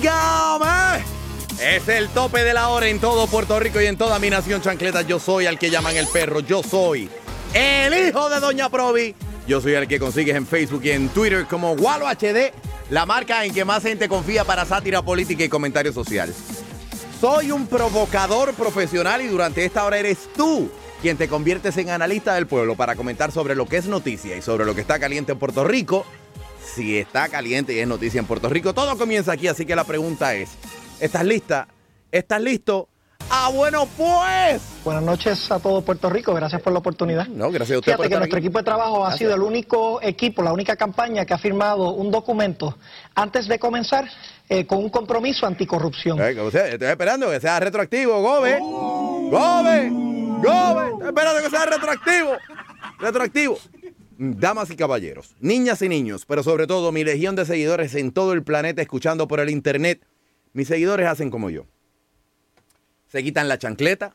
¡Oígame! Es el tope de la hora en todo Puerto Rico y en toda mi nación chancleta. Yo soy al que llaman el perro. Yo soy el hijo de Doña Provi. Yo soy el que consigues en Facebook y en Twitter como Walo HD, la marca en que más gente confía para sátira política y comentario social. Soy un provocador profesional y durante esta hora eres tú quien te conviertes en analista del pueblo para comentar sobre lo que es noticia y sobre lo que está caliente en Puerto Rico. Si está caliente y es noticia en Puerto Rico, todo comienza aquí, así que la pregunta es, ¿estás lista? ¿Estás listo? Ah, bueno, pues. Buenas noches a todo Puerto Rico, gracias por la oportunidad. No, gracias a usted Fíjate por que nuestro aquí. equipo de trabajo ha sido el único equipo, la única campaña que ha firmado un documento antes de comenzar eh, con un compromiso anticorrupción. Eh, estoy esperando que sea retroactivo, Gobe. Gobe. Gobe. Estoy esperando que sea retroactivo. Retroactivo. Damas y caballeros, niñas y niños, pero sobre todo mi legión de seguidores en todo el planeta escuchando por el internet, mis seguidores hacen como yo. Se quitan la chancleta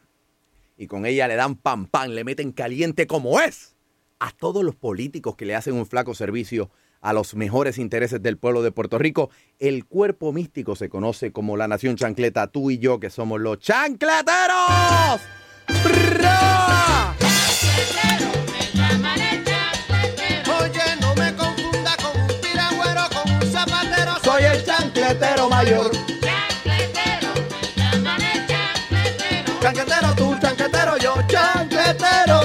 y con ella le dan pan pan, le meten caliente como es a todos los políticos que le hacen un flaco servicio a los mejores intereses del pueblo de Puerto Rico. El cuerpo místico se conoce como la nación chancleta, tú y yo que somos los chancleteros. Chancletero mayor. Chancletero tú, chancletero yo, chancletero.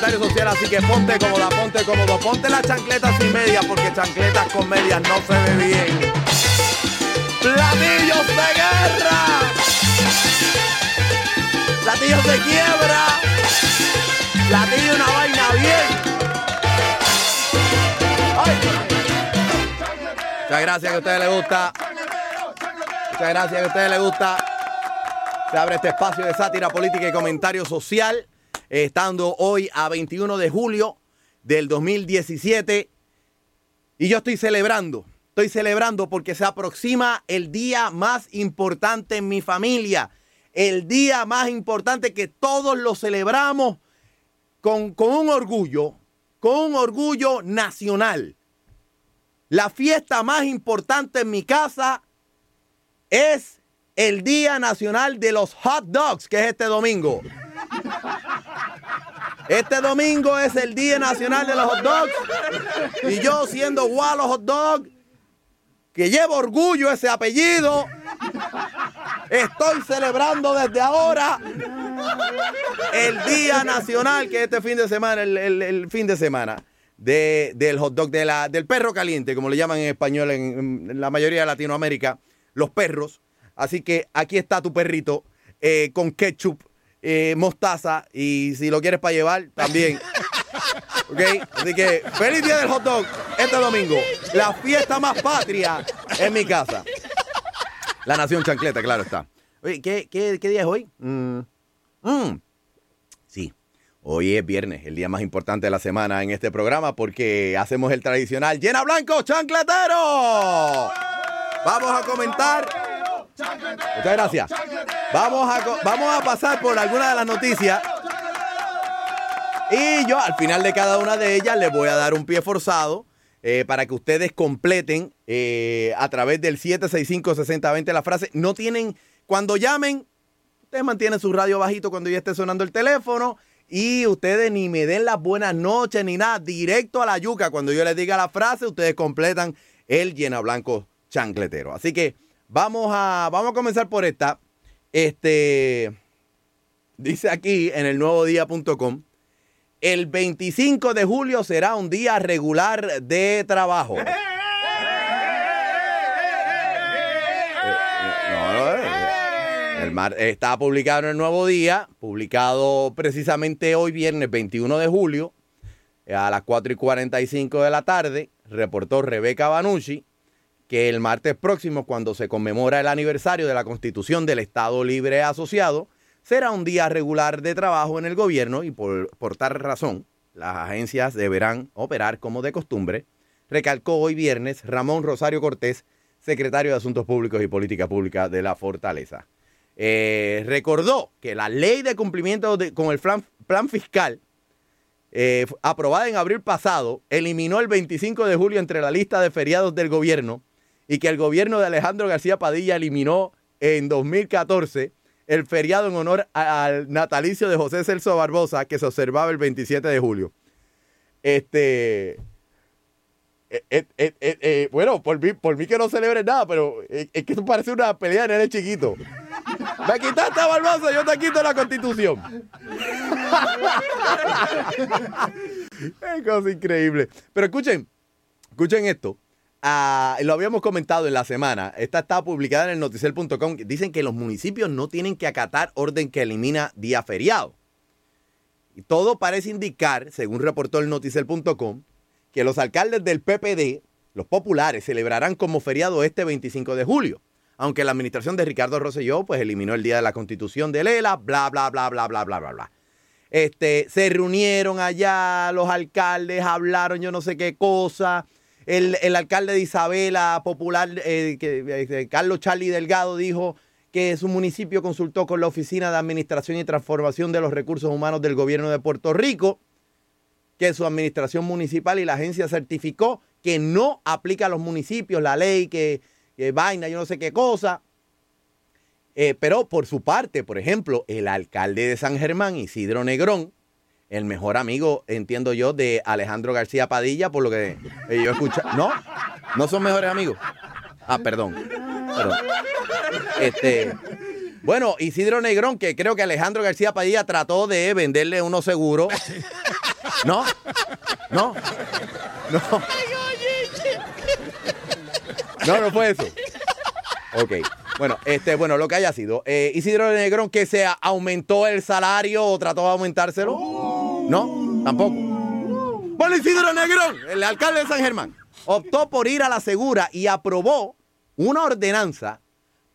Comentario social, así que ponte cómoda, ponte cómodo, ponte las chancletas sin medias, porque chancletas con medias no se ve bien. ¡Platillos de guerra! ¡Platillos de quiebra! ¡Platillo una vaina bien! ¡Ay! Muchas gracias que a ustedes les gusta. Muchas gracias que a ustedes les gusta. Se abre este espacio de sátira política y comentario social, estando hoy a 21 de julio del 2017. Y yo estoy celebrando, estoy celebrando porque se aproxima el día más importante en mi familia. El día más importante que todos lo celebramos con, con un orgullo, con un orgullo nacional. La fiesta más importante en mi casa es el Día Nacional de los Hot Dogs, que es este domingo. Este domingo es el Día Nacional de los Hot Dogs. Y yo siendo Walo Hot Dog, que llevo orgullo ese apellido, estoy celebrando desde ahora el Día Nacional, que es este fin de semana, el, el- fin de semana. de- del hot dog, de la, del perro caliente, como le llaman en español en, en la mayoría de Latinoamérica, los perros. Así que aquí está tu perrito eh, con ketchup, eh, mostaza y si lo quieres para llevar, también. ¿Ok? Así que feliz día del hot dog este domingo. La fiesta más patria en mi casa. La Nación Chancleta, claro está. Oye, ¿qué, qué, qué día es hoy? Mm, mm. Sí, hoy es viernes, el día más importante de la semana en este programa porque hacemos el tradicional Llena Blanco Chancletero. Vamos a comentar. Muchas gracias. Vamos a, vamos a pasar por algunas de las noticias. Y yo al final de cada una de ellas les voy a dar un pie forzado eh, para que ustedes completen eh, a través del 765-6020 la frase. No tienen, cuando llamen, ustedes mantienen su radio bajito cuando ya esté sonando el teléfono y ustedes ni me den las buenas noches ni nada, directo a la yuca. Cuando yo les diga la frase, ustedes completan el llena blanco chancletero. Así que vamos a, vamos a comenzar por esta. Este, dice aquí en el nuevodía.com, el 25 de julio será un día regular de trabajo. Eh, el mar, está publicado en el Nuevo Día, publicado precisamente hoy viernes 21 de julio a las 4 y 45 de la tarde, reportó Rebeca Banucci que el martes próximo, cuando se conmemora el aniversario de la Constitución del Estado Libre Asociado, será un día regular de trabajo en el gobierno y por, tal razón las agencias deberán operar como de costumbre, recalcó hoy viernes Ramón Rosario Cortés, secretario de Asuntos Públicos y Política Pública de la Fortaleza. Eh, recordó que la ley de cumplimiento con el plan, plan fiscal eh, aprobada en abril pasado eliminó el 25 de julio entre la lista de feriados del gobierno y que el gobierno de Alejandro García Padilla eliminó en 2014 el feriado en honor al natalicio de José Celso Barbosa que se observaba el 27 de julio. Este. Eh, eh, eh, bueno, por mí, por mí que no celebre nada, pero es que esto parece una pelea de nene chiquito. Me quitaste a Barbosa, yo te quito la constitución. es cosa increíble. Pero escuchen, escuchen esto. Ah, lo habíamos comentado en la semana. Esta está publicada en el noticiel.com. Dicen que los municipios no tienen que acatar orden que elimina día feriado. Y todo parece indicar, según reportó el noticiel.com, que los alcaldes del PPD, los populares, celebrarán como feriado este 25 de julio. Aunque la administración de Ricardo Rosselló pues eliminó el día de la constitución de Lela, bla, bla, bla, bla, bla, bla, bla, bla. Este, se reunieron allá los alcaldes, hablaron yo no sé qué cosa el, alcalde de Isabela, popular, eh, eh, Carlos Charlie Delgado, dijo que su municipio consultó con la Oficina de Administración y Transformación de los Recursos Humanos del Gobierno de Puerto Rico, que su administración municipal y la agencia certificó que no aplica a los municipios la ley, que, vaina, yo no sé qué cosa. Eh, pero por su parte, por ejemplo, el alcalde de San Germán, Isidro Negrón, el mejor amigo, entiendo yo, de Alejandro García Padilla, por lo que yo escucho. No, no son mejores amigos. Ah, perdón. perdón. Este, bueno, Isidro Negrón, que creo que Alejandro García Padilla trató de venderle unos seguros. No, no, no. No, no fue eso. Ok. Bueno, este, bueno, lo que haya sido. Eh, Isidro Negrón que se aumentó el salario o trató de aumentárselo. No, tampoco. Bueno, Isidro Negrón, el alcalde de San Germán, optó por ir a la segura y aprobó una ordenanza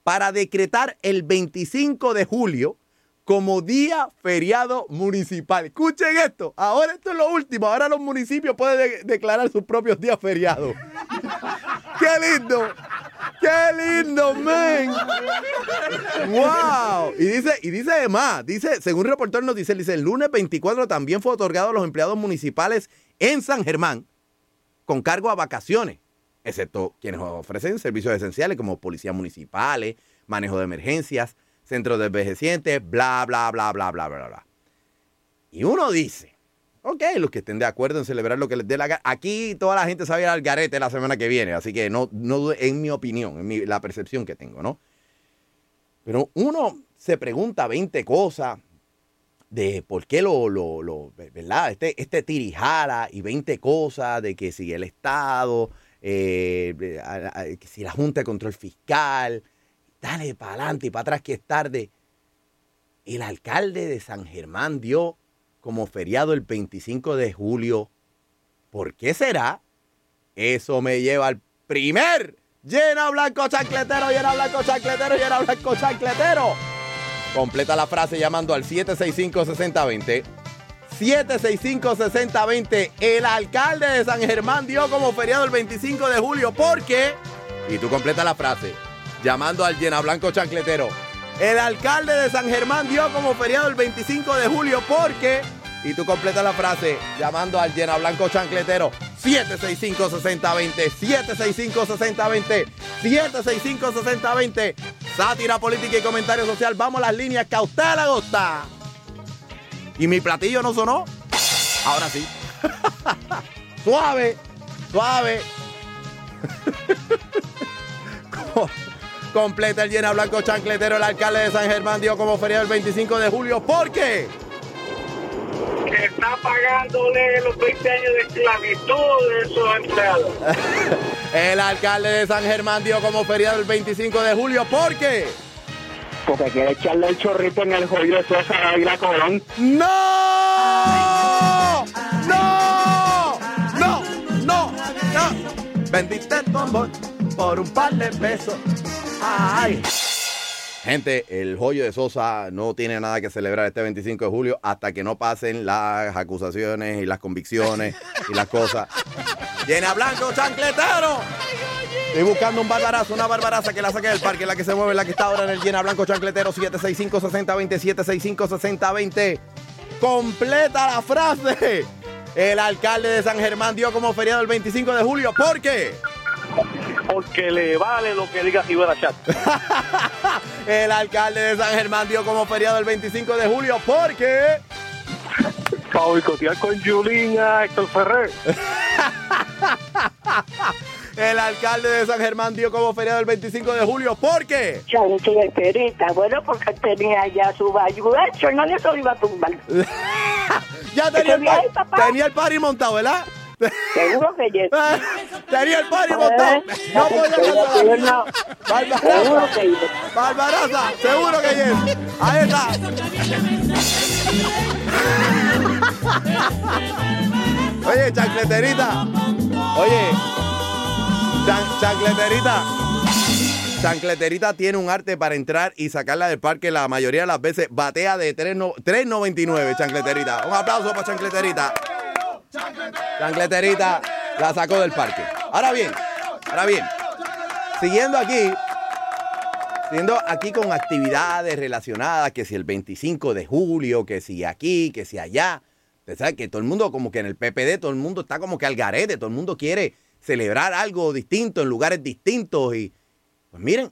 para decretar el 25 de julio como día feriado municipal. Escuchen esto, ahora esto es lo último, ahora los municipios pueden declarar sus propios días feriados. ¡Qué lindo! ¡Qué lindo, men! ¡Wow! Y dice, y dice además, dice, según reportó el noticiero, dice, el lunes 24 también fue otorgado a los empleados municipales en San Germán con cargo a vacaciones, excepto quienes ofrecen servicios esenciales como policías municipales, manejo de emergencias, centros de envejecientes, bla, bla, bla, bla, bla, bla, bla. Y uno dice, Ok, los que estén de acuerdo en celebrar lo que les dé la gana. Aquí toda la gente sabe al garete la semana que viene, así que no, no en mi opinión, en la percepción que tengo, ¿no? Pero uno se pregunta 20 cosas de por qué lo, lo, lo ¿verdad? Este, este tirijala y 20 cosas de que si el Estado, eh, que si la Junta de Control Fiscal, dale para adelante y para atrás que es tarde. El alcalde de San Germán dio como feriado el 25 de julio. ¿Por qué será? Eso me lleva al primer llena blanco chancletero, llena blanco chancletero, llena blanco chancletero. Completa la frase llamando al 765-6020. 765-6020. El alcalde de San Germán dio como feriado el 25 de julio. ¿Por qué? Y tú completa la frase llamando al llena blanco chancletero. El alcalde de San Germán dio como feriado el 25 de julio porque, y tú completas la frase llamando al llena blanco chancletero 765-6020, 765-6020, 765-6020. Sátira política y comentario social. Vamos a las líneas que a usted le gusta. ¿Y mi platillo no sonó? Ahora sí. suave, suave. Completa el llena blanco chancletero. El alcalde de San Germán dio como feriado el 25 de julio. ¿Por qué? Que está pagándole los 20 años de esclavitud de esos empleados. El alcalde de San Germán dio como feriado el 25 de julio. ¿Por qué? Porque quiere echarle el chorrito en el joyo de César Ávila Colón. ¡No! ¡No! ¡No! ¡No! ¡No! Vendiste tu amor por un par de pesos. ¡Ay! Gente, el joyo de Sosa no tiene nada que celebrar este 25 de julio hasta que no pasen las acusaciones y las convicciones y las cosas. Llena blanco, chancletero. Estoy buscando un barbarazo, una barbaraza que la saque del parque, la que se mueve, la que está ahora en el llena blanco chancletero 765-6020, 765-6020. Completa la frase. El alcalde de San Germán dio como feriado el 25 de julio. ¿Por qué? Porque le vale lo que diga Rivera Chat. El alcalde de San Germán dio como feriado el 25 de julio. ¿Por qué? Para boicotear con Julín a Héctor Ferrer. El alcalde de San Germán dio como feriado el 25 de julio. ¿Por qué? Chancleterita, bueno, porque tenía ya su hecho, no le iba a tumbar. Ya tenía el, tenía el party montado, ¿verdad? Seguro que yes. tenía el party montado. No podía no. Barbaraza. Seguro que yes. Barbaraza, seguro que yes. Ahí está. Oye, chancleterita. Oye, chan- chancleterita. Chancleterita tiene un arte para entrar y sacarla del parque la mayoría de las veces. Batea de 3 no- 3.99, chancleterita. Un aplauso para chancleterita. Chancleterita la sacó del parque. Ahora bien, ahora bien. Siguiendo aquí, siguiendo aquí con actividades relacionadas, que si el 25 de julio, que si aquí, que si allá. Usted sabe que todo el mundo, como que en el PPD, todo el mundo está como que al garete, todo el mundo quiere celebrar algo distinto en lugares distintos y pues miren,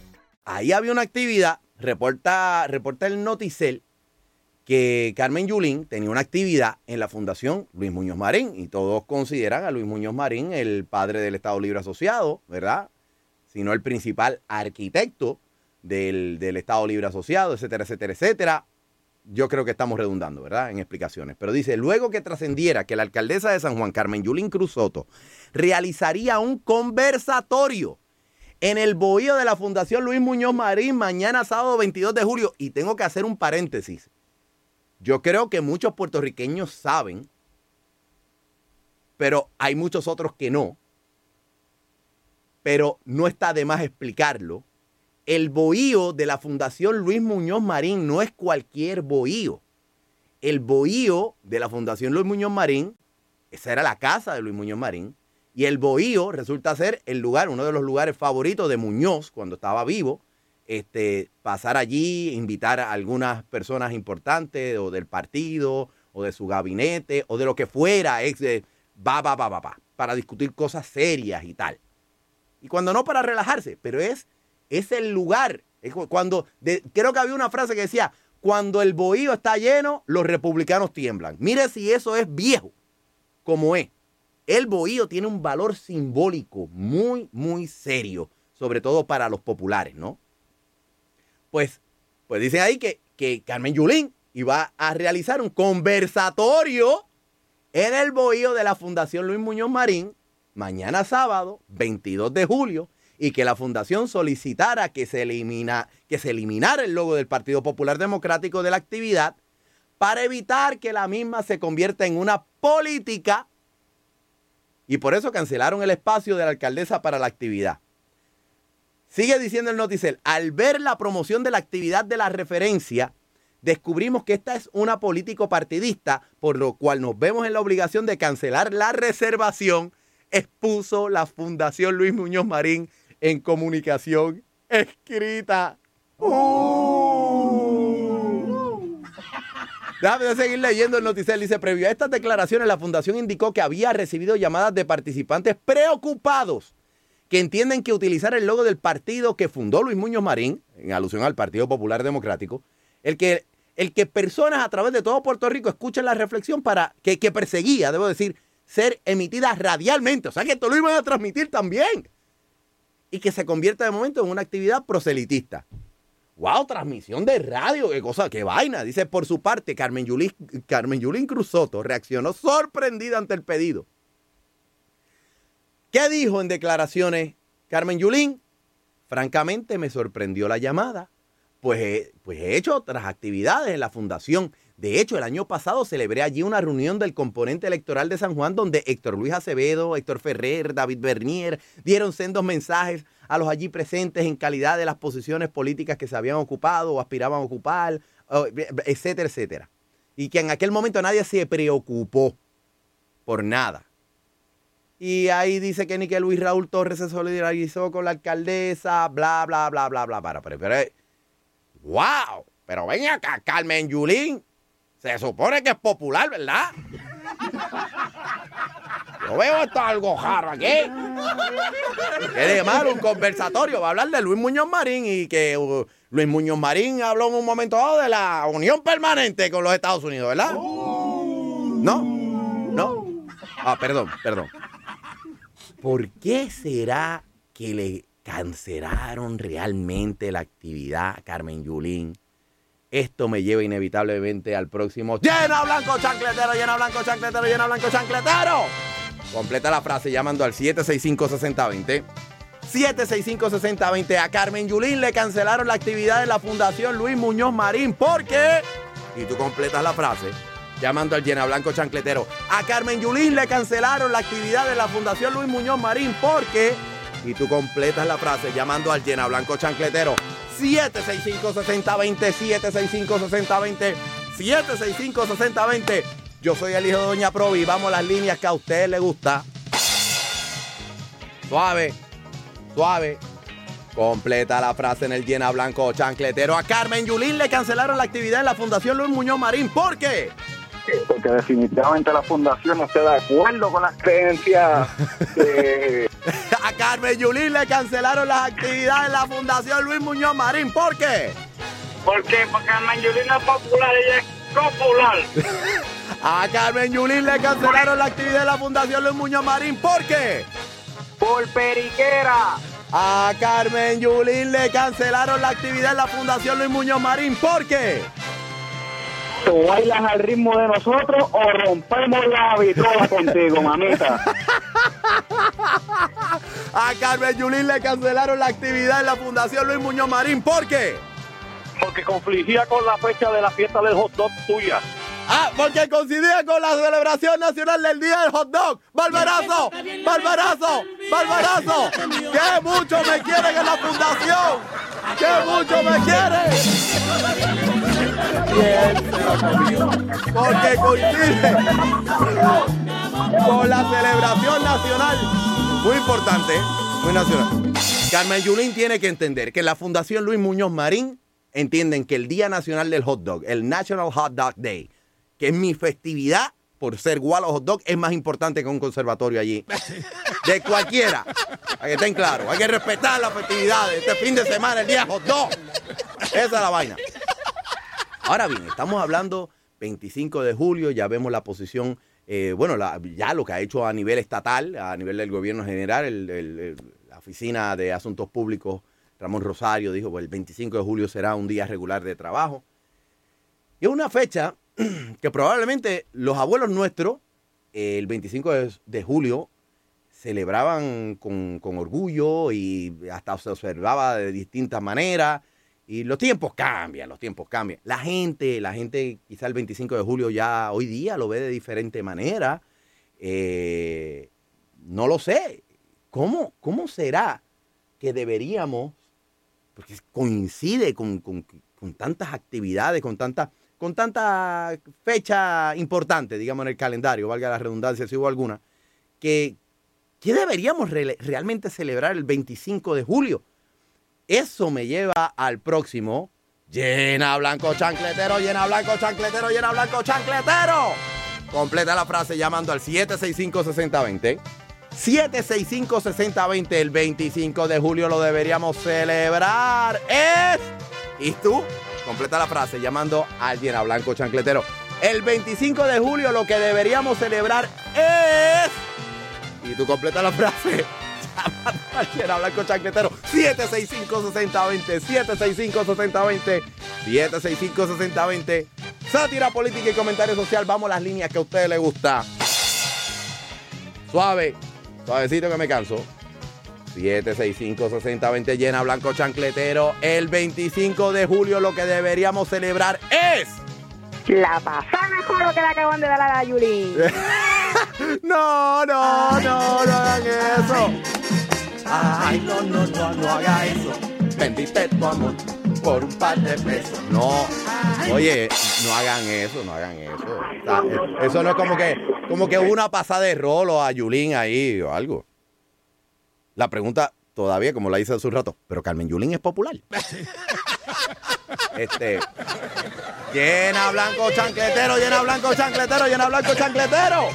Ahí había una actividad, reporta, reporta el Noticel, que Carmen Yulín tenía una actividad en la Fundación Luis Muñoz Marín, y todos consideran a Luis Muñoz Marín el padre del Estado Libre Asociado, ¿verdad? Sino el principal arquitecto del, del Estado Libre Asociado, etcétera, etcétera, etcétera. Yo creo que estamos redundando, ¿verdad? En explicaciones. Pero dice, luego que trascendiera que la alcaldesa de San Juan, Carmen Yulín Cruz Soto, realizaría un conversatorio en el bohío de la Fundación Luis Muñoz Marín mañana sábado 22 de julio. Y tengo que hacer un paréntesis. Yo creo que muchos puertorriqueños saben, pero hay muchos otros que no. Pero no está de más explicarlo. El bohío de la Fundación Luis Muñoz Marín no es cualquier bohío. El bohío de la Fundación Luis Muñoz Marín, esa era la casa de Luis Muñoz Marín, y el bohío resulta ser el lugar, uno de los lugares favoritos de Muñoz cuando estaba vivo. Este, pasar allí, invitar a algunas personas importantes o del partido o de su gabinete o de lo que fuera, ex va, va, va, va, va, para discutir cosas serias y tal. Y cuando no para relajarse, pero es, es el lugar. Cuando, de- creo que había una frase que decía, cuando el bohío está lleno, los republicanos tiemblan. Mire si eso es viejo, como es. El bohío tiene un valor simbólico muy, muy serio, sobre todo para los populares, ¿no? Pues, pues dicen ahí que, que Carmen Yulín iba a realizar un conversatorio en el bohío de la Fundación Luis Muñoz Marín, mañana sábado, 22 de julio, y que la fundación solicitara que se, elimina, que se eliminara el logo del Partido Popular Democrático de la actividad para evitar que la misma se convierta en una política y por eso cancelaron el espacio de la alcaldesa para la actividad. Sigue diciendo el Noticel, al ver la promoción de la actividad de la referencia, descubrimos que esta es una político partidista, por lo cual nos vemos en la obligación de cancelar la reservación, expuso la Fundación Luis Muñoz Marín en comunicación escrita. Uh. Déjame seguir leyendo el noticiero. Dice, previo a estas declaraciones, la fundación indicó que había recibido llamadas de participantes preocupados que entienden que utilizar el logo del partido que fundó Luis Muñoz Marín, en alusión al Partido Popular Democrático, el que, el que personas a través de todo Puerto Rico escuchen la reflexión para que, que perseguía, debo decir, ser emitida radialmente. O sea que esto lo iban a transmitir también. Y que se convierta de momento en una actividad proselitista. ¡Wow! Transmisión de radio, qué cosa, qué vaina. Dice, por su parte, Carmen Yulín, Carmen Yulín Cruz Soto reaccionó sorprendida ante el pedido. ¿Qué dijo en declaraciones Carmen Yulín? Francamente me sorprendió la llamada, pues he, pues he hecho otras actividades en la fundación. De hecho, el año pasado celebré allí una reunión del componente electoral de San Juan donde Héctor Luis Acevedo, Héctor Ferrer, David Bernier dieron sendos mensajes a los allí presentes en calidad de las posiciones políticas que se habían ocupado o aspiraban a ocupar, o- etcétera, etcétera. Y que en aquel momento nadie se preocupó por nada. Y ahí dice que ni que Luis Raúl Torres se solidarizó con la alcaldesa, bla, bla, bla, bla, bla, para, pero, pero, eh, wow, pero ven acá, Carmen Yulín, se supone que es popular, ¿verdad? Yo veo esto algo jarro aquí. ¿Qué de malo? Un conversatorio. Va a hablar de Luis Muñoz Marín y que uh, Luis Muñoz Marín habló en un momento dado de la unión permanente con los Estados Unidos, ¿verdad? ¿No? ¿No? Ah, perdón, perdón. ¿Por qué será que le cancelaron realmente la actividad a Carmen Yulín? Esto me lleva inevitablemente al próximo Llena Blanco Chancletero, llena Blanco Chancletero, llena Blanco Chancletero. Completa la frase llamando al 765-6020. 765-6020. A Carmen Yulín le cancelaron la actividad de la Fundación Luis Muñoz Marín. ¿Por qué? Y tú completas la frase llamando al Llena Blanco Chancletero. A Carmen Yulín le cancelaron la actividad de la Fundación Luis Muñoz Marín. ¿Por qué? Y tú completas la frase llamando al Llena Blanco Chancletero. 765-6020, 765-6020, 765-6020. Yo soy el hijo de Doña Provi. Vamos a las líneas que a usted le gusta. Suave, suave. Completa la frase en el llena blanco chancletero. A Carmen Yulín le cancelaron la actividad en la Fundación Luis Muñoz Marín. ¿Por qué? porque definitivamente la fundación no está de acuerdo con las creencias de, A Carmen Yulín le cancelaron las actividades en la Fundación Luis Muñoz Marín. ¿Por qué? Porque Carmen Yulín no es popular, ella es popular. A Carmen Yulín le cancelaron la actividad de la Fundación Luis Muñoz Marín. ¿Por qué? por periquera. A Carmen Yulín le cancelaron la actividad en la Fundación Luis Muñoz Marín. ¿Por qué? ¿Tú bailas al ritmo de nosotros o rompemos la vitrola contigo, mamita? A Carmen Yulín le cancelaron la actividad en la Fundación Luis Muñoz Marín. ¿Por qué? Porque confligía con la fecha de la fiesta del hot dog tuya. Ah, porque coincidía con la celebración nacional del Día del Hot Dog. ¡Barbarazo! ¡Barbarazo! ¡Barbarazo! ¡Qué mucho me quieren en la fundación! ¡Qué mucho me quieren! Porque coincide con la celebración nacional. Muy importante, muy nacional. Carmen Yulín tiene que entender que la Fundación Luis Muñoz Marín entienden que el Día Nacional del Hot Dog, el National Hot Dog Day, que es mi festividad por ser Gualo Hot Dog, es más importante que un conservatorio allí. De cualquiera. Para que estén claros. Hay que respetar las festividades. Este fin de semana, el día Hot Dog. Esa es la vaina. Ahora bien, estamos hablando 25 de julio, ya vemos la posición, eh, bueno, la- ya lo que ha hecho a nivel estatal, a nivel del gobierno general, el- el- el- la Oficina de Asuntos Públicos, Ramón Rosario, dijo, pues el 25 de julio será un día regular de trabajo. Y es una fecha que probablemente los abuelos nuestros, el 25 de, de julio, celebraban con, con orgullo y hasta se observaba de distintas maneras. Y los tiempos cambian, los tiempos cambian. La gente, la gente quizá el 25 de julio ya hoy día lo ve de diferente manera. Eh, no lo sé. ¿Cómo, ¿Cómo será que deberíamos, porque coincide con, con- con tantas actividades, con tantas con tanta fecha importante, digamos, en el calendario, valga la redundancia si hubo alguna, que, que deberíamos re- realmente celebrar el 25 de julio. Eso me lleva al próximo. Llena blanco chancletero, llena blanco chancletero, llena blanco chancletero. Completa la frase llamando al 765-6020. 765-6020 el 25 de julio lo deberíamos celebrar. Es. ¿Y tú? Completa la frase llamando al llena blanco chancletero. El 25 de julio lo que deberíamos celebrar es. Y tú completa la frase. Llamando al llena blanco chancletero. 765-6020. 765-6020. 765-6020. Sátira política y comentario social. Vamos a las líneas que a ustedes les gusta. Suave. Suavecito que me canso. 765-6020 llena blanco chancletero. El 25 de julio lo que deberíamos celebrar es. La pasada mejor que la acaban de dar a la Yuli. No, no, no, no hagan eso. Ay, no, no, no, no haga eso. Vendiste tu amor por un par de pesos. No, oye, no hagan eso, no hagan eso. Eso no es como que, como que una pasada de rolo a Yulín ahí o algo. La pregunta todavía, como la hice hace un rato, pero Carmen Yulín es popular. Este. Llena blanco chancletero, llena blanco chancletero, llena blanco chancletero.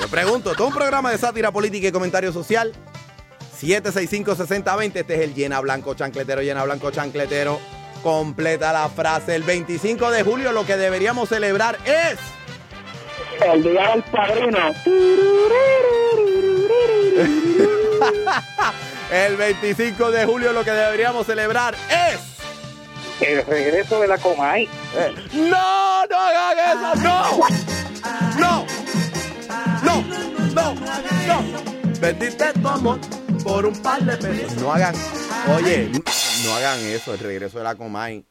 Me pregunto, todo un programa de sátira política y comentario social. 765-6020, este es el llena blanco chancletero, llena blanco chancletero. Completa la frase. El 25 de julio lo que deberíamos celebrar es. El día del padrino. El 25 de julio lo que deberíamos celebrar es. El regreso de la Comay. Eh, ¡No! ¡No hagan eso! ¡No! ¡No! ¡No! ¡No! ¡No! Tu amor por un par de pesos. No hagan. Oye, no hagan eso, el regreso de la Comay.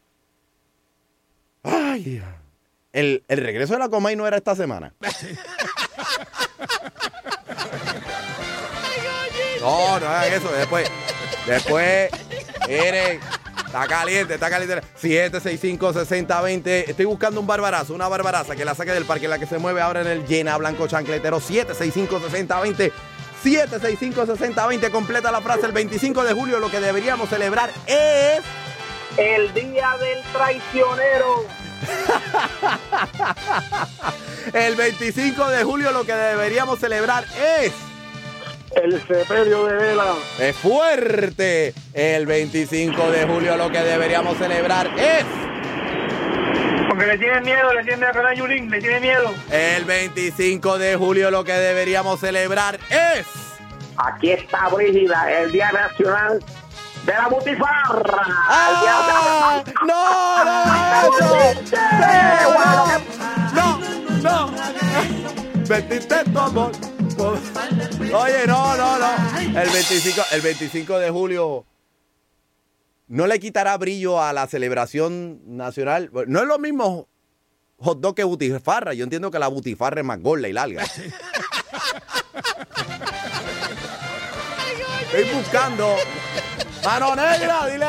Ay. El, el regreso de la Comay no era esta semana. No, no hagan eso. Después, después, miren, está caliente, está caliente. 765-6020. Estoy buscando un barbarazo, una barbaraza que la saque del parque, la que se mueve ahora en el llena blanco chancletero. 765-6020. 765-6020. Completa la frase. El 25 de julio lo que deberíamos celebrar es. El día del traicionero. El 25 de julio lo que deberíamos celebrar es. El sepelio de vela. Es fuerte. El 25 de julio lo que deberíamos celebrar es. Porque le tienen miedo, le tienen miedo a Yulín, le tiene miedo. El 25 de julio lo que deberíamos celebrar es. Aquí está Brígida, el Día Nacional de la Butifarra. ¡Ah! ¡No! ¡No! ¡No! ¡No! Vendiste tu amor. Oye, no, no, no. El 25, el 25 de julio no le quitará brillo a la celebración nacional. No es lo mismo hot dog que butifarra. Yo entiendo que la butifarra es más gorda y larga. Estoy buscando. Mano negra, dile.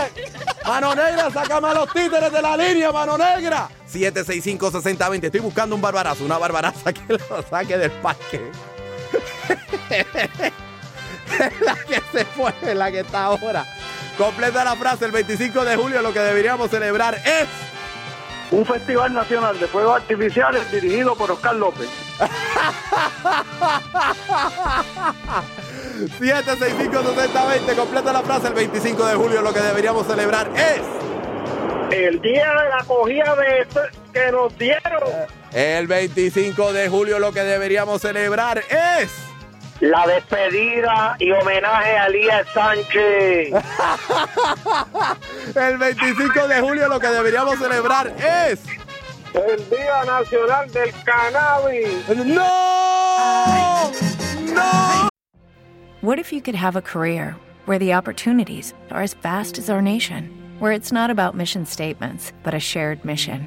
Mano negra, sácame a los títeres de la línea, mano negra. 765-6020. Estoy buscando un barbarazo, una barbaraza que lo saque del parque. la que se fue, la que está ahora. Completa la frase. El 25 de julio lo que deberíamos celebrar es. Un festival nacional de fuegos artificiales dirigido por Oscar López. 765-6020. Completa la frase. El 25 de julio lo que deberíamos celebrar es. El día de la acogida de que nos dieron. El 25 de julio lo que deberíamos celebrar es. La despedida y homenaje a Elías Sánchez. El 25 de julio lo que deberíamos celebrar es. El Día Nacional del Cannabis. ¡No! ¡No! What if you could have a career where the opportunities are as vast as our nation, where it's not about mission statements, but a shared mission?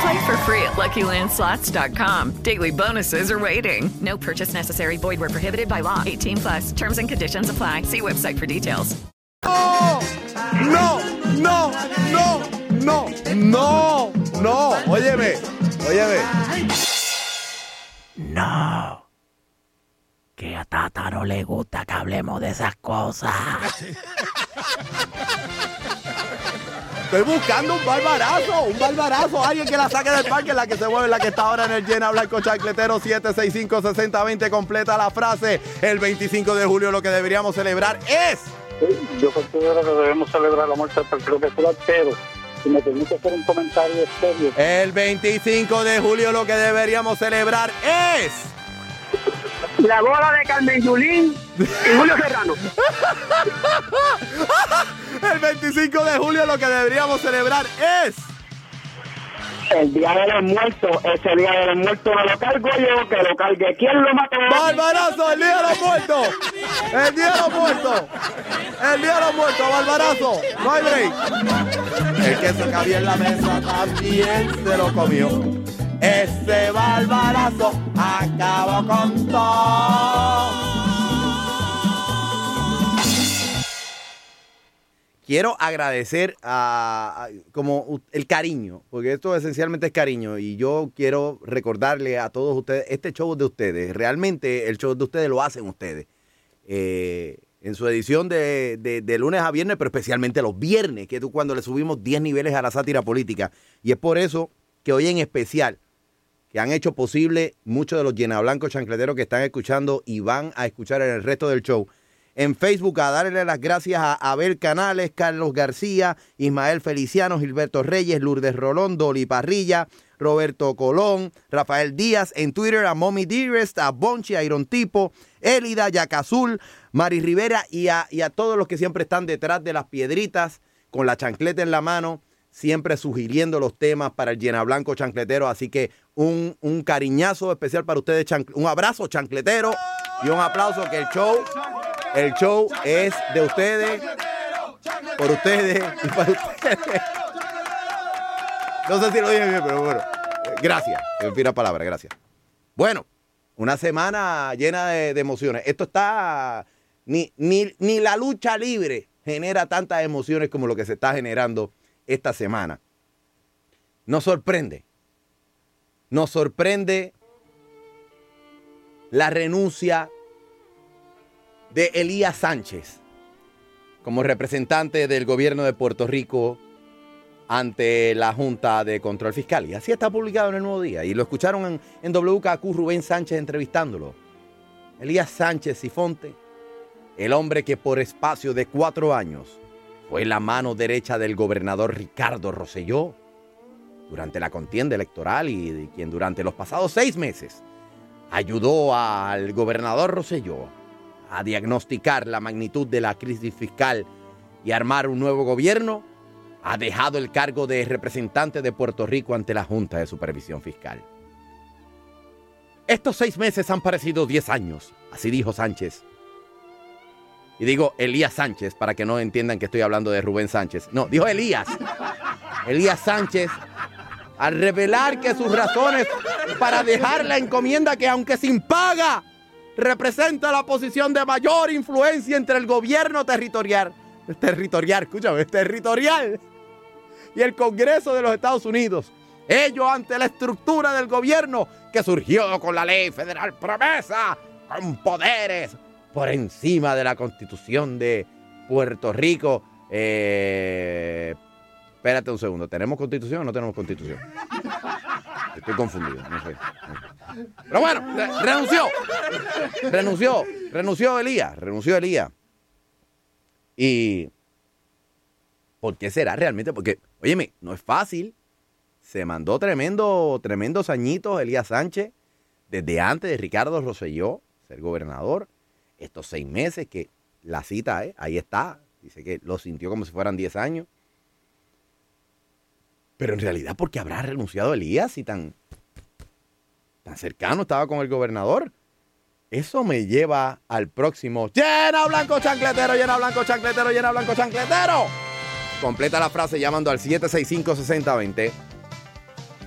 Play for free at LuckyLandSlots.com. Daily bonuses are waiting. No purchase necessary. Void where prohibited by law. 18 plus. Terms and conditions apply. See website for details. No, no, no, no, no, no. Óyeme, óyeme. No. Que a Tata no le gusta que hablemos de esas cosas. Estoy buscando un barbarazo, un barbarazo, alguien que la saque del parque, la que se mueve, la que está ahora en el llena blanco chancletero 765-6020, completa la frase. El 25 de julio lo que deberíamos celebrar es... Yo considero que debemos celebrar la muerte del Partido Popular, pero si me permite hacer un comentario serio. El 25 de julio lo que deberíamos celebrar es... La boda de Carmen Yulín y Julio Serrano. El 25 de julio lo que deberíamos celebrar es... El Día de los Muertos, ese Día de los Muertos no lo cargo yo, que lo cargue. ¿Quién lo mató? ¡Barbarazo! ¡El Día de los Muertos! ¡El Día de los Muertos! ¡El Día de los Muertos! ¡Barbarazo! ¡No hay break! El que se cabía en la mesa también se lo comió. Ese barbarazo acabó con todo. Quiero agradecer a, como el cariño, porque esto esencialmente es cariño y yo quiero recordarle a todos ustedes, este show de ustedes, realmente el show de ustedes lo hacen ustedes. Eh, en su edición de, de- de lunes a viernes, pero especialmente los viernes, que es cuando le subimos 10 niveles a la sátira política. Y es por eso que hoy en especial, que han hecho posible muchos de los llenablancos chancleteros que están escuchando y van a escuchar en el resto del show. En Facebook a darle las gracias a Abel Canales, Carlos García, Ismael Feliciano, Gilberto Reyes, Lourdes Rolón, Dolly Parrilla, Roberto Colón, Rafael Díaz. En Twitter a Mommy Dearest, a Bonchi, a Iron Tipo, Élida, Yacazul, Mari Rivera y a, y a todos los que siempre están detrás de las piedritas con la chancleta en la mano siempre sugiriendo los temas para el llena blanco chancletero. Así que un, un cariñazo especial para ustedes, un abrazo chancletero y un aplauso que el show, el show es de ustedes, por ustedes. No sé si lo dije bien, pero bueno. Gracias. En fin, la palabra, gracias. Bueno, una semana llena de, de emociones. Esto está. Ni, ni, ni la lucha libre genera tantas emociones como lo que se está generando esta semana. Nos sorprende. Nos sorprende la renuncia de Elías Sánchez como representante del gobierno de Puerto Rico ante la Junta de Control Fiscal. Y así está publicado en el Nuevo Día. Y lo escucharon en, en WKQ Rubén Sánchez entrevistándolo. Elías Sánchez Sifonte, el hombre que por espacio de cuatro años fue la mano derecha del gobernador Ricardo Rosselló durante la contienda electoral y quien durante los pasados seis meses ayudó al gobernador Rosselló a diagnosticar la magnitud de la crisis fiscal y armar un nuevo gobierno, ha dejado el cargo de representante de Puerto Rico ante la Junta de Supervisión Fiscal. Estos seis meses han parecido diez años, así dijo Sánchez. Y digo Elías Sánchez para que no entiendan que estoy hablando de Rubén Sánchez. No, dijo Elías. Elías Sánchez al revelar que sus razones para dejar la encomienda que aunque sin paga representa la posición de mayor influencia entre el gobierno territorial, territorial, escúchame, territorial y el Congreso de los Estados Unidos. Ello ante la estructura del gobierno que surgió con la ley federal promesa, con poderes por encima de la constitución de Puerto Rico. Eh, espérate un segundo, ¿tenemos constitución o no tenemos constitución? Estoy confundido, no sé. Pero bueno, re- renunció. Renunció. Renunció Elías. Renunció Elías. Y. ¿Por qué será realmente? Porque, óyeme, no es fácil. Se mandó tremendo, tremendos añitos Elías Sánchez desde antes de Ricardo Rosselló ser gobernador. Estos seis meses que la cita, ¿eh? ahí está. Dice que lo sintió como si fueran 10 años. Pero en realidad, ¿por qué habrá renunciado Elías si tan, tan cercano estaba con el gobernador? Eso me lleva al próximo. ¡Llena blanco chancletero, llena blanco chancletero, llena blanco chancletero! Completa la frase llamando al 765-6020.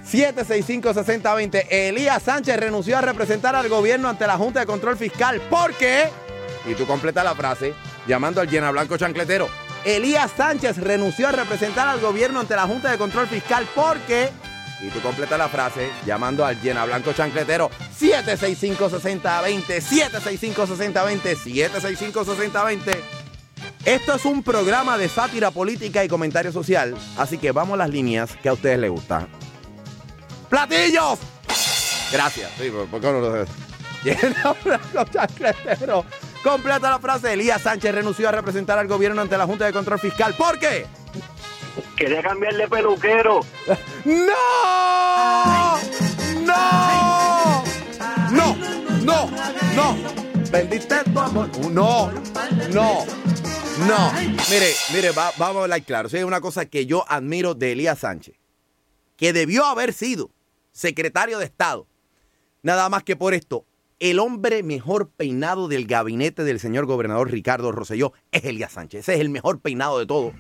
765-6020. Elías Sánchez renunció a representar al gobierno ante la Junta de Control Fiscal. ¿Por qué? Y tú completa la frase llamando al llena blanco chancletero. Elías Sánchez renunció a representar al gobierno ante la Junta de Control Fiscal porque... Y tú completa la frase llamando al llena blanco chancletero 765-6020, 765-6020, 765-6020. Esto es un programa de sátira política y comentario social, así que vamos a las líneas que a ustedes les gustan. ¡Platillos! Gracias. Sí, ¿por qué no lo Llena blanco chancletero. Completa la frase. Elías Sánchez renunció a representar al gobierno ante la Junta de Control Fiscal. ¿Por qué? Quería cambiarle peluquero. ¡No! ¡No! ¡No! ¡No! ¡No! Vendiste tu amor. No, no, no. Mire, mire, va- vamos a hablar claro. Si hay una cosa que yo admiro de Elías Sánchez, que debió haber sido secretario de Estado, nada más que por esto, el hombre mejor peinado del gabinete del señor gobernador Ricardo Rosselló es Elías Sánchez. Ese es el mejor peinado de todo.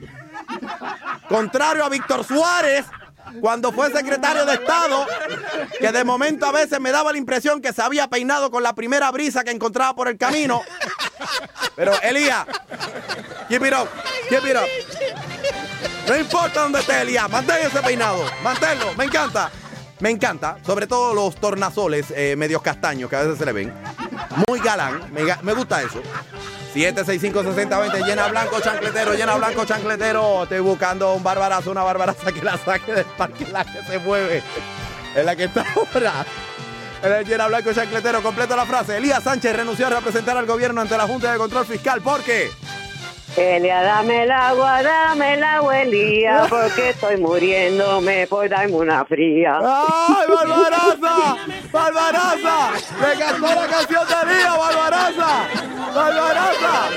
Contrario a Víctor Suárez, cuando fue secretario de Estado, que de momento a veces me daba la impresión que se había peinado con la primera brisa que encontraba por el camino. Pero Elías, keep it up, keep it up. No importa dónde esté Elías, mantén ese peinado, manténlo, me encanta. Me encanta, sobre todo los tornasoles eh, medios castaños que a veces se le ven. Muy galán, me, gusta eso. 765-6020, llena blanco chancletero, llena blanco chancletero. Estoy buscando un barbarazo, una barbaraza que la saque del parque, la que se mueve. Es la que está ahora. En el llena blanco chancletero, completa la frase. Elías Sánchez renunció a representar al gobierno ante la Junta de Control Fiscal. ¿Por qué? Elia, dame el agua, dame el agua, porque estoy muriéndome por darme una fría. ¡Ay, Barbaraza! ¡Barbaraza! ¡Le cantó la canción de Elías, Barbaraza! ¡Barbaraza!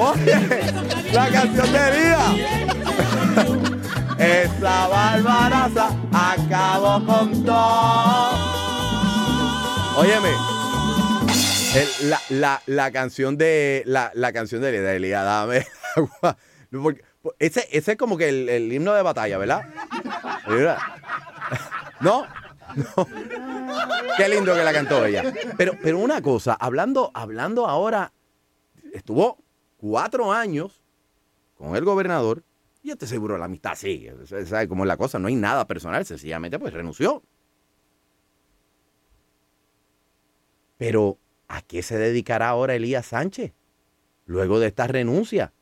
Oye, la canción de Elías. Esa Barbaraza acabó con todo. Óyeme. El- la, la, la canción de la, la canción de dame agua. Ese, ese es como que el, himno de batalla, ¿verdad? ¿No? Qué lindo que la cantó ella. Pero, pero una cosa, hablando, hablando ahora, estuvo cuatro años con el gobernador y yo te seguro la amistad sigue. ¿Sabe cómo es la cosa? No hay nada personal, sencillamente pues renunció. Pero, ¿a qué se dedicará ahora Elías Sánchez? Luego de esta renuncia.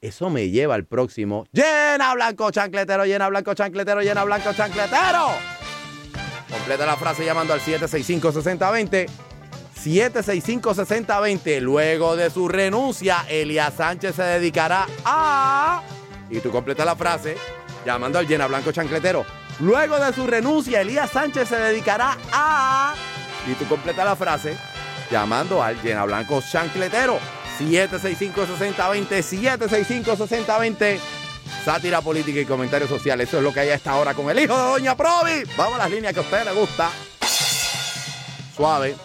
Eso me lleva al próximo. Llena blanco chancletero, llena blanco chancletero, llena blanco chancletero. Completa la frase llamando al 765-6020. 765-6020. Luego de su renuncia, Elías Sánchez se dedicará a... Y tú completa la frase llamando al llena blanco chancletero. Luego de su renuncia, Elías Sánchez se dedicará a... Y tú completa la frase llamando al llena blanco chancletero. 765-6020. 765-6020. Sátira política y comentarios sociales. Eso es lo que hay a esta hora con el hijo de Doña Provi. Vamos a las líneas que a usted le gusta. Suave.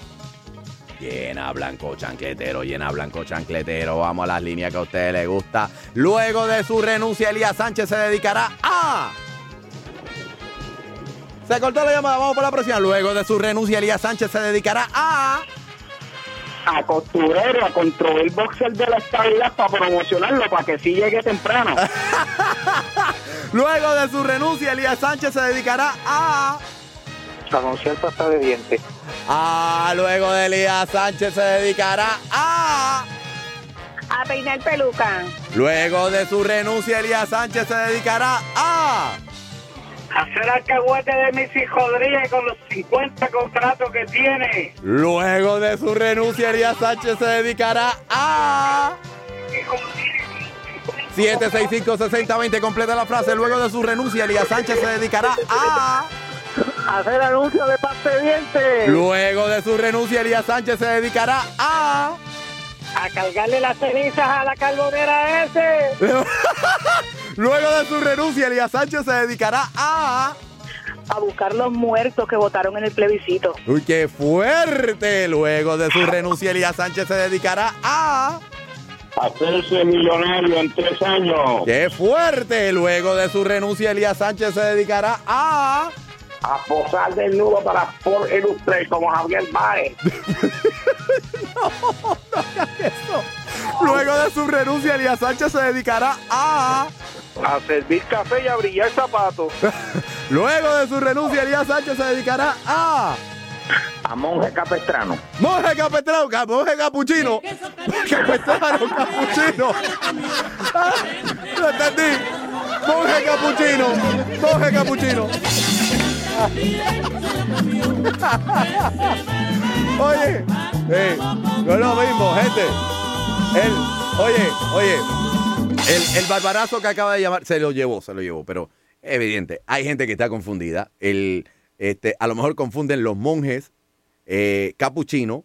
Llena blanco chancletero, llena blanco chancletero. Vamos a las líneas que a usted le gusta. Luego de su renuncia, Elías Sánchez se dedicará a. Se cortó la llamada, vamos por la próxima. Luego de su renuncia, Elías Sánchez se dedicará a. A costurero, a controlar el boxer de la estabilidad para promocionarlo, para que sí llegue temprano. Luego de su renuncia, Elías Sánchez se dedicará a. Anunciar pasta de dientes. Ah, luego de Elías Sánchez se dedicará a. A peinar peluca. Luego de su renuncia, Elías Sánchez se dedicará a. Hacer alcahuete de mis Rodríguez con los 50 contratos que tiene. Luego de su renuncia, Elías Sánchez se dedicará a. 765-6020, completa la frase. Luego de su renuncia, Elías Sánchez se dedicará a. Hacer anuncio de pasta de dientes. Luego de su renuncia, Elías Sánchez se dedicará a. A cargarle las cenizas a la carbonera ese. Luego de su renuncia, Elías Sánchez se dedicará a... A buscar los muertos que votaron en el plebiscito. Uy, qué fuerte. Luego de su renuncia, Elías Sánchez se dedicará a... Hacerse millonario en tres años. ¡Qué fuerte! Luego de su renuncia, Elías Sánchez se dedicará a... A posar desnudo para Sport Illustrated como Javier Baez. Luego de su renuncia, Elías Sánchez se dedicará a... A servir café y a brillar zapatos. Luego de su renuncia, Elías Sánchez se dedicará a... A monje capestrano. Monje capestrano, ca- monje capuchino. Capestrano, capuchino. Ah, Lo entendí. Monje capuchino. Monje capuchino. Oye, eh, no es lo mismo, gente. El, oye, oye, el, el barbarazo que acaba de llamar, se lo llevó, se lo llevó, pero evidente, hay gente que está confundida. El, este, a lo mejor confunden los monjes eh, capuchinos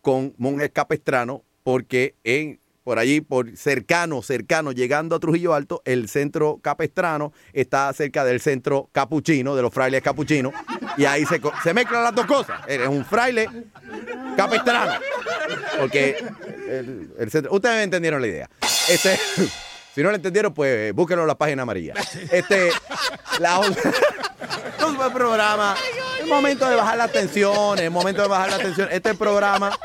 con monjes capestranos, porque en, por allí, por cercano, cercano, llegando a Trujillo Alto, el centro capestrano está cerca del centro capuchino, de los frailes capuchinos, y ahí se, mezclan las dos cosas. Eres un fraile capestrano, porque el, centro, ustedes entendieron la idea. Este, si no lo entendieron, pues búsquenlo en la página amarilla. Este, la buen programa. Es momento de bajar la tensión, es momento de bajar la tensión. Este programa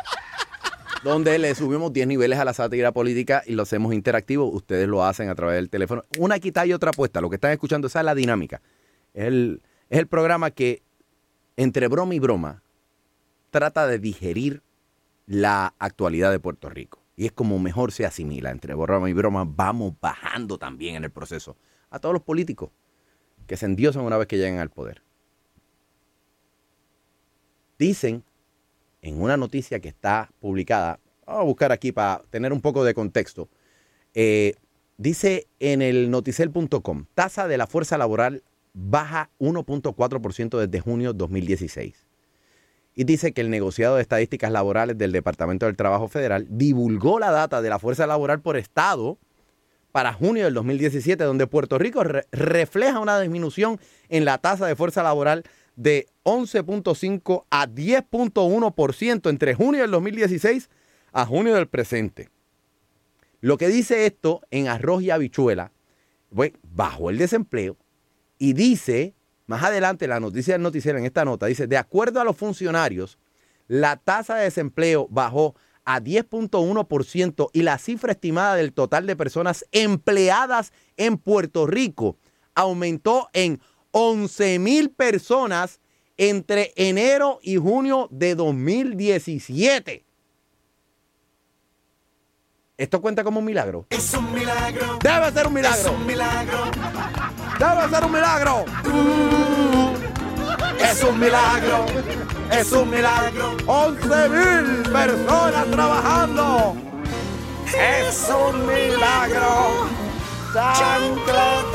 donde le subimos 10 niveles a la sátira política y lo hacemos interactivo. Ustedes lo hacen a través del teléfono. Una quita y otra puesta. Lo que están escuchando, esa es la dinámica. Es el, programa que, entre broma y broma, trata de digerir la actualidad de Puerto Rico. Y es como mejor se asimila. Entre broma y broma vamos bajando también en el proceso. A todos los políticos que se endiosan una vez que llegan al poder. Dicen en una noticia que está publicada, vamos a buscar aquí para tener un poco de contexto, eh, dice en el noticel.com, tasa de la fuerza laboral baja 1.4% desde junio 2016. Y dice que el negociado de estadísticas laborales del Departamento del Trabajo Federal divulgó la data de la fuerza laboral por estado para junio del 2017, donde Puerto Rico re- refleja una disminución en la tasa de fuerza laboral de 11.5 a 10.1% entre junio del 2016 a junio del presente. Lo que dice esto en arroz y habichuela, pues, bajó el desempleo y dice, más adelante la noticia del noticiero en esta nota, dice, de acuerdo a los funcionarios, la tasa de desempleo bajó a 10.1% y la cifra estimada del total de personas empleadas en Puerto Rico aumentó en 11 mil personas entre enero y junio de 2017. ¿Esto cuenta como un milagro? Es un milagro. Debe ser un milagro. Es un milagro. Debe ser un milagro. Es un milagro. Es un milagro. 11 mil personas trabajando. Es un milagro. Chancletero.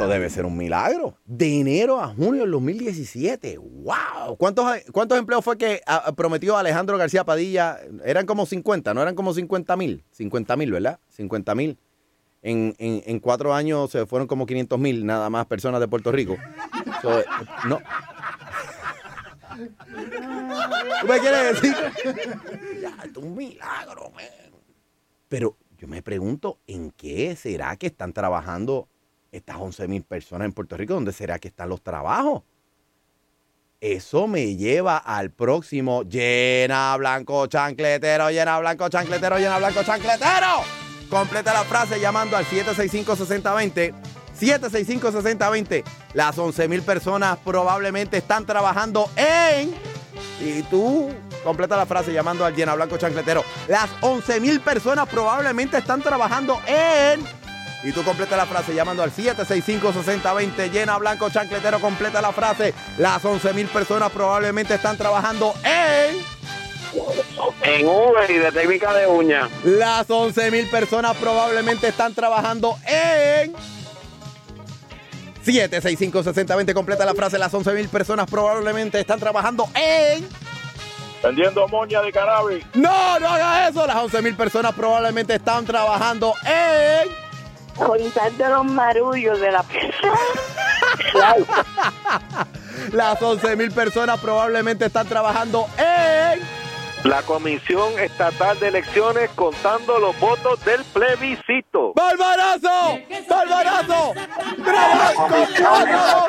Esto debe ser un milagro. De enero a junio del 2017. ¡Wow! ¿Cuántos, cuántos empleos fue que ah, prometió Alejandro García Padilla? Eran como 50, no eran como 50 mil. 50 mil, ¿verdad? 50 mil. En, en- cuatro años se fueron como 500 mil nada más personas de Puerto Rico. So, no. ¿Tú me quieres decir? Es un milagro, man. Pero yo me pregunto, ¿en qué será que están trabajando estas 11 mil personas en Puerto Rico? ¿Dónde será que están los trabajos? Eso me lleva al próximo llena blanco chancletero, llena blanco chancletero, llena blanco chancletero. Completa la frase llamando al 765-6020. 765-6020. Las 11 mil personas probablemente están trabajando en... Y tú completa la frase llamando al llena blanco chancletero. Las 11 mil personas probablemente están trabajando en... Y tú completa la frase llamando al 765-6020. Llena blanco chancletero, completa la frase. Las 11 mil personas probablemente están trabajando en... En Uber y de técnica de uña. Las 11 mil personas probablemente están trabajando en... 765-6020, completa la frase. Las 11 mil personas probablemente están trabajando en... Vendiendo moña de cannabis. No, no haga eso. Las 11 mil personas probablemente están trabajando en... Contando los marullos de la Las 11 mil personas probablemente están trabajando en... La Comisión Estatal de Elecciones contando los votos del plebiscito. ¡Barbarazo! ¡Barbarazo! ¡Graba- ¡Contando!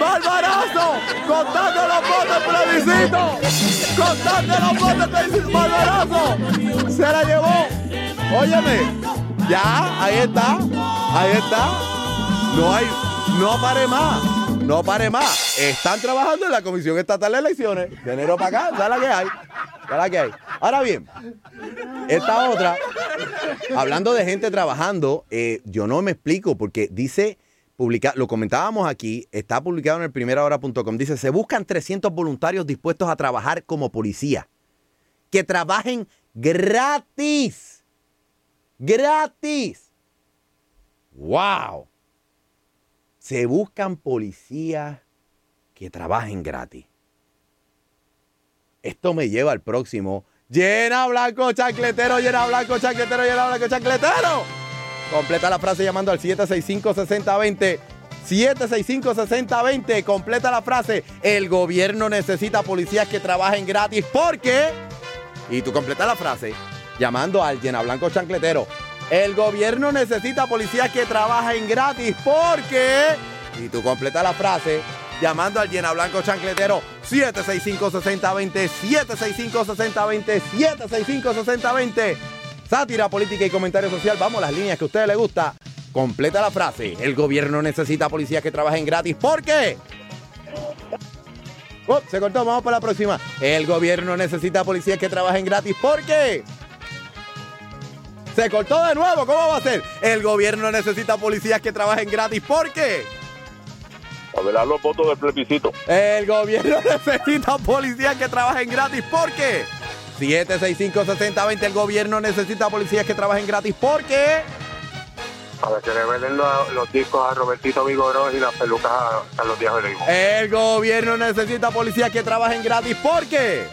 ¡Barbarazo! ¡Contando los votos del plebiscito! ¡Contando los votos del plebiscito! ¡Barbarazo! ¡Se la llevó! Óyeme, ya, ahí está, ahí está. No hay, no pare más, no pare más. Están trabajando en la Comisión Estatal de Elecciones. De enero para acá, da la que hay. Da la que hay. Ahora bien, esta otra, hablando de gente trabajando, eh, yo no me explico porque dice, publica, lo comentábamos aquí, está publicado en el primerahora.com, dice, se buscan 300 voluntarios dispuestos a trabajar como policía, que trabajen gratis, gratis. ¡Wow! Se buscan policías que trabajen gratis. Esto me lleva al próximo. Llena blanco chancletero, llena blanco chancletero, llena blanco chancletero. Completa la frase llamando al 765-6020. 765-6020. Completa la frase. El gobierno necesita policías que trabajen gratis porque. Y tú completa la frase llamando al llena blanco chancletero. El gobierno necesita policías que trabajen gratis porque. Y tú completa la frase llamando al llena blanco chancletero 765-6020, 765-6020, 765-6020. Sátira, política y comentario social. Vamos, las líneas que a usted le gusta. Completa la frase. El gobierno necesita policías que trabajen gratis. ¿Por qué? Oh, se cortó, vamos para la próxima. El gobierno necesita policías que trabajen gratis. ¿Por qué? Se cortó de nuevo, ¿cómo va a ser? El gobierno necesita policías que trabajen gratis. ¿Por qué? A velar los votos del plebiscito. El gobierno necesita policías que trabajen gratis. ¿Por qué? 765-6020. El gobierno necesita policías que trabajen gratis. ¿Por qué? Para que le venden los, los discos a Robertito Vigoró y las pelucas a, a los días de. El gobierno necesita policías que trabajen gratis. ¿Por qué?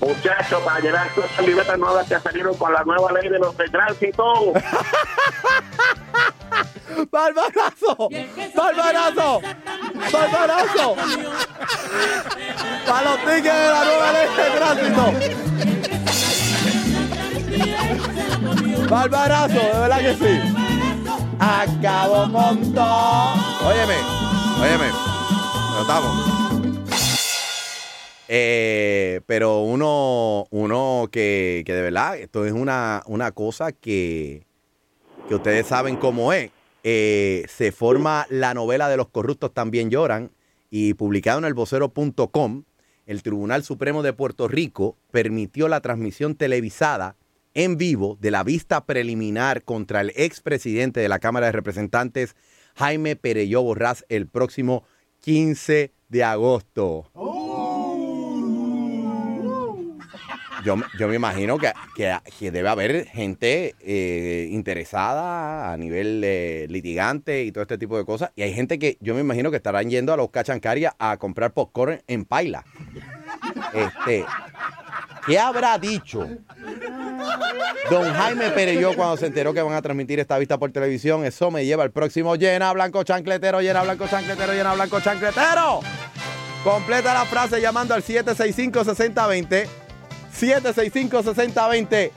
Muchachos, para llenar esas libretas nuevas que salieron con la nueva ley de los de tránsito. ¡Barbarazo! ¡Barbarazo! ¡Barbarazo! ¡Para los tickets de la nueva ley de tránsito! ¡Barbarazo! De verdad que sí. Acabo montón. Óyeme, óyeme. Notamos. Eh, pero uno, uno que, que de verdad, esto es una, una cosa que, que ustedes saben cómo es. Eh, se forma la novela de los corruptos también lloran y publicado en el vocero.com, el Tribunal Supremo de Puerto Rico permitió la transmisión televisada en vivo de la vista preliminar contra el expresidente de la Cámara de Representantes, Jaime Pereyó Borrás, el próximo 15 de agosto. Yo, me imagino que, debe haber gente eh, interesada a nivel litigante y todo este tipo de cosas. Y hay gente que yo me imagino que estarán yendo a los cachancarias a comprar popcorn en paila. Este, ¿Qué habrá dicho don Jaime Pereyó cuando se enteró que van a transmitir esta vista por televisión? Eso me lleva al próximo llena blanco chancletero, llena blanco chancletero, llena blanco chancletero. Completa la frase llamando al 765-6020. 765-6020.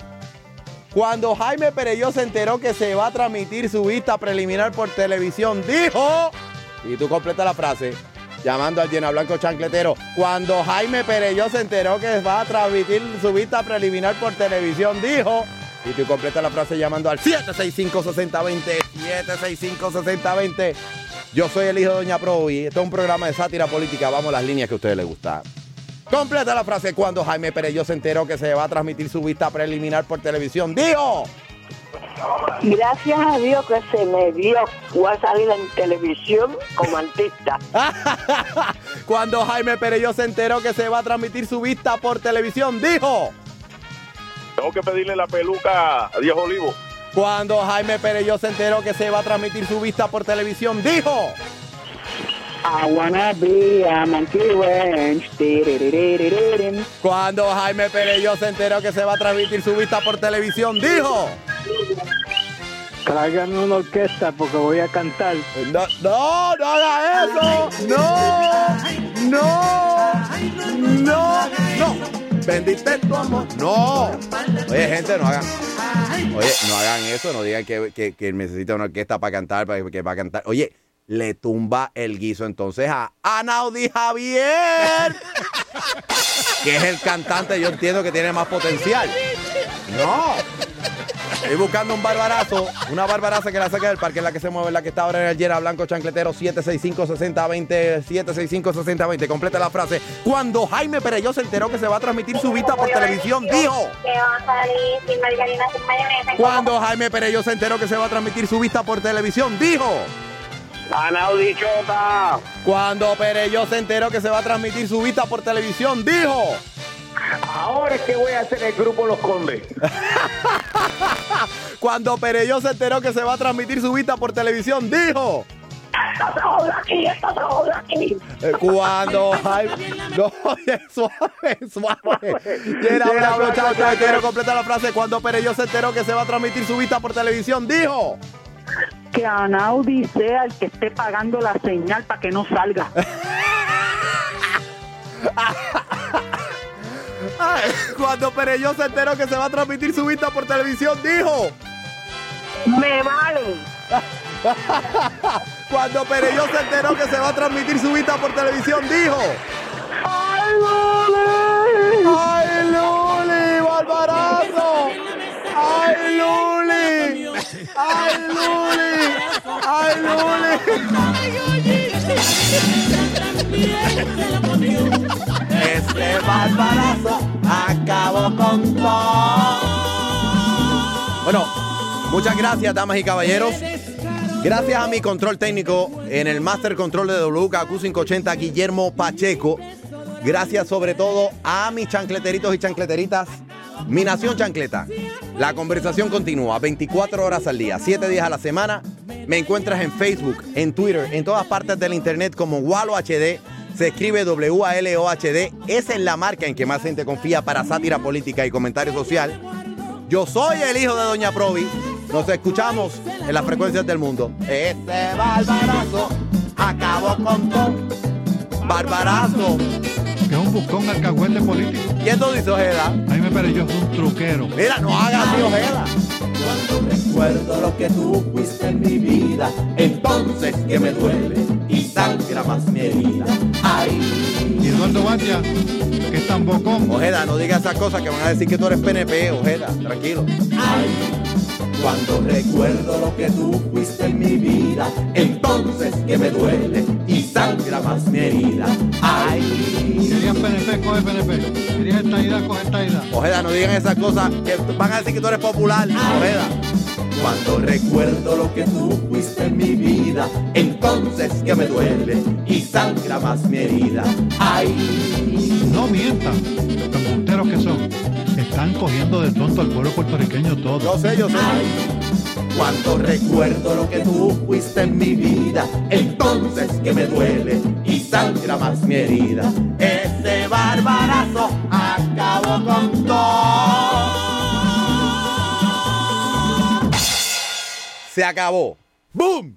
Cuando Jaime Pereyó se enteró que se va a transmitir su vista preliminar por televisión, dijo, y tú completa la frase, llamando al llena blanco chancletero, cuando Jaime Pereyó se enteró que va a transmitir su vista preliminar por televisión, dijo, y tú completa la frase llamando al 765-6020, 765-6020. Yo soy el hijo de Doña Provi, esto es un programa de sátira política, vamos a las líneas que a ustedes les gustan. Completa la frase cuando Jaime Pereyó se enteró que se va a transmitir su vista preliminar por televisión. ¡Dijo! Gracias a Dios que se me dio. Voy a salir en televisión como artista. Cuando Jaime Pereyó se enteró que se va a transmitir su vista por televisión. ¡Dijo! Tengo que pedirle la peluca a Dios Olivo. Cuando Jaime Pereyó se enteró que se va a transmitir su vista por televisión. ¡Dijo! I wanna be a monkey. Tiriririririririm. Cuando Jaime Perello se enteró que se va a transmitir su vista por televisión, dijo. Tráigame una orquesta porque voy a cantar. No, no, no haga eso. No, no, no, no. Bendite tu amor. No. Oye, gente, no hagan. Oye, no hagan eso. No digan que, que, que necesita una orquesta para cantar, para, que para cantar. Oye, le tumba el guiso entonces a Anaudi Javier, que es el cantante, yo entiendo que tiene más potencial. No. Estoy buscando un barbarazo, una barbaraza que la saque del parque, la que se mueve, la que está ahora en el Yera Blanco Chancletero 765-6020, 765-6020. Completa la frase. Cuando Jaime Pereyó se enteró que se va a transmitir su vista por televisión, dijo. Cuando Jaime Pereyó se enteró que se va a transmitir su vista por televisión, dijo. Anaudi Chota. Cuando Pereyó se enteró que se va a transmitir su vista por televisión, dijo. Ahora es que voy a hacer el grupo Los Condes. Cuando Pereyó se enteró que se va a transmitir su vista por televisión, dijo. Aquí, aquí. Eh, Cuando. No, suave, suave. Chao, chao, quiero completar la frase. Cuando Pereyó se enteró que se va a transmitir su vista por televisión, dijo. Que Anaudi sea el que esté pagando la señal para que no salga. Ay, Cuando Pereyó se enteró que se va a transmitir su vista por televisión, dijo. Me vale. Cuando Pereyó se enteró que se va a transmitir su vista por televisión, dijo. ¡Ay, Luli! ¡Ay, Luli! ¡Barbarazo! ¡Ay, Luli! ¡Ay, Luli! ¡Ay, Luli! Este barbarazo acabó con todo. Bueno, muchas gracias, damas y caballeros. Gracias a mi control técnico en el Master Control de WKQ580, Guillermo Pacheco. Gracias sobre todo a mis chancleteritos y chancleteritas. Mi nación chancleta. La conversación continúa 24 horas al día, 7 días a la semana. Me encuentras en Facebook, en Twitter, en todas partes del internet como Walo HD. Se escribe W-A-L-O-H-D. Esa es la marca en que más gente confía para sátira política y comentario social. Yo soy el hijo de Doña Provi. Nos escuchamos en las frecuencias del mundo. Este barbarazo acabó con todo. Barbarazo. Es un buscón alcahuete político. ¿Quién tú dices, Ojeda? Ahí me Pereyó es un truquero. Mira, no hagas así, Ojeda. Cuando recuerdo lo que tú fuiste en mi vida, entonces que me duele y sangra más mi herida. Ay, Y Eduardo Batia, que es tan bocón. Ojeda, no digas esas cosas que van a decir que tú eres PNP, Ojeda. Tranquilo. Cuando recuerdo lo que tú fuiste en mi vida, entonces que me duele y sangra más mi herida. Ay, Querías PNP, coge PNP. Querías esta idea, coge esta idea. Ojeda, no digan esas cosas que van a decir que tú eres popular. Ojeda. Cuando recuerdo lo que tú fuiste en mi vida, entonces que me duele y sangra más mi herida. Ay, No mientan, los monteros que son. Están cogiendo de tonto al pueblo puertorriqueño todo. Yo sé, yo sé. cuando recuerdo lo que tú fuiste en mi vida, entonces que me duele y sangra más mi herida. Este barbarazo acabó con todo. Se acabó. ¡Boom!